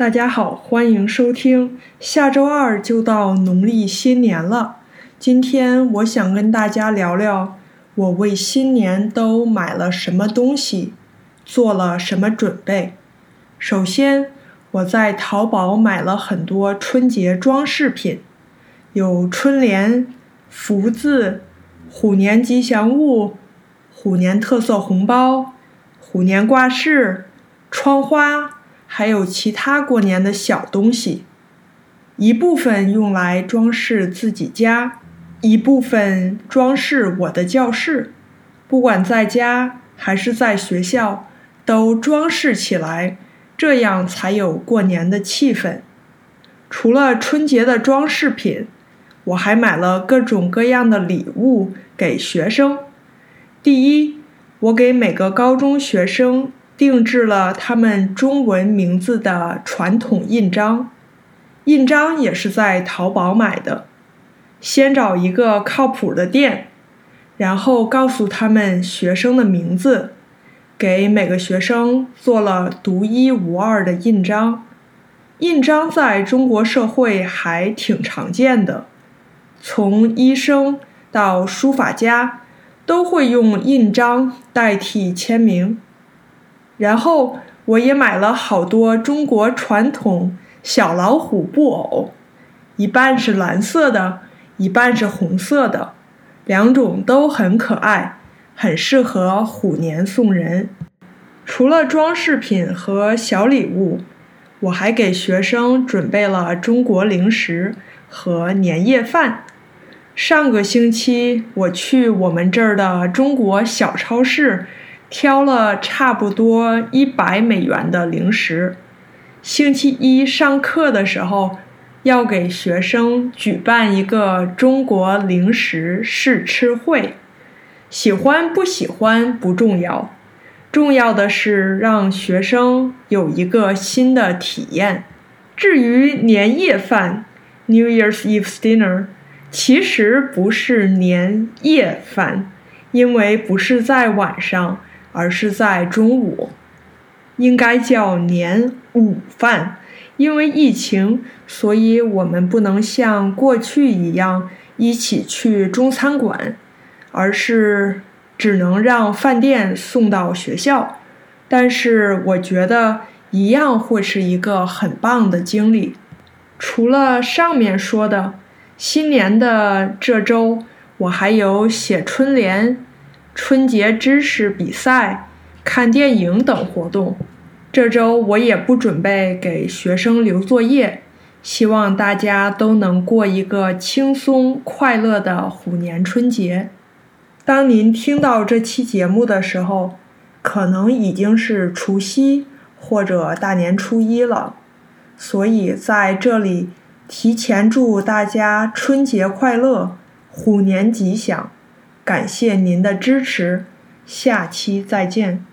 大家好，欢迎收听。下周二就到农历新年了，今天我想跟大家聊聊我为新年都买了什么东西，做了什么准备。首先，我在淘宝买了很多春节装饰品，有春联、福字、虎年吉祥物、虎年特色红包、虎年挂饰、窗花。还有其他过年的小东西，一部分用来装饰自己家，一部分装饰我的教室。不管在家还是在学校，都装饰起来，这样才有过年的气氛。除了春节的装饰品，我还买了各种各样的礼物给学生。第一，我给每个高中学生。定制了他们中文名字的传统印章，印章也是在淘宝买的。先找一个靠谱的店，然后告诉他们学生的名字，给每个学生做了独一无二的印章。印章在中国社会还挺常见的，从医生到书法家都会用印章代替签名。然后我也买了好多中国传统小老虎布偶，一半是蓝色的，一半是红色的，两种都很可爱，很适合虎年送人。除了装饰品和小礼物，我还给学生准备了中国零食和年夜饭。上个星期我去我们这儿的中国小超市。挑了差不多一百美元的零食。星期一上课的时候，要给学生举办一个中国零食试吃会。喜欢不喜欢不重要，重要的是让学生有一个新的体验。至于年夜饭 （New Year's Eve dinner），其实不是年夜饭，因为不是在晚上。而是在中午，应该叫年午饭。因为疫情，所以我们不能像过去一样一起去中餐馆，而是只能让饭店送到学校。但是我觉得一样会是一个很棒的经历。除了上面说的，新年的这周，我还有写春联。春节知识比赛、看电影等活动。这周我也不准备给学生留作业，希望大家都能过一个轻松快乐的虎年春节。当您听到这期节目的时候，可能已经是除夕或者大年初一了，所以在这里提前祝大家春节快乐，虎年吉祥。感谢您的支持，下期再见。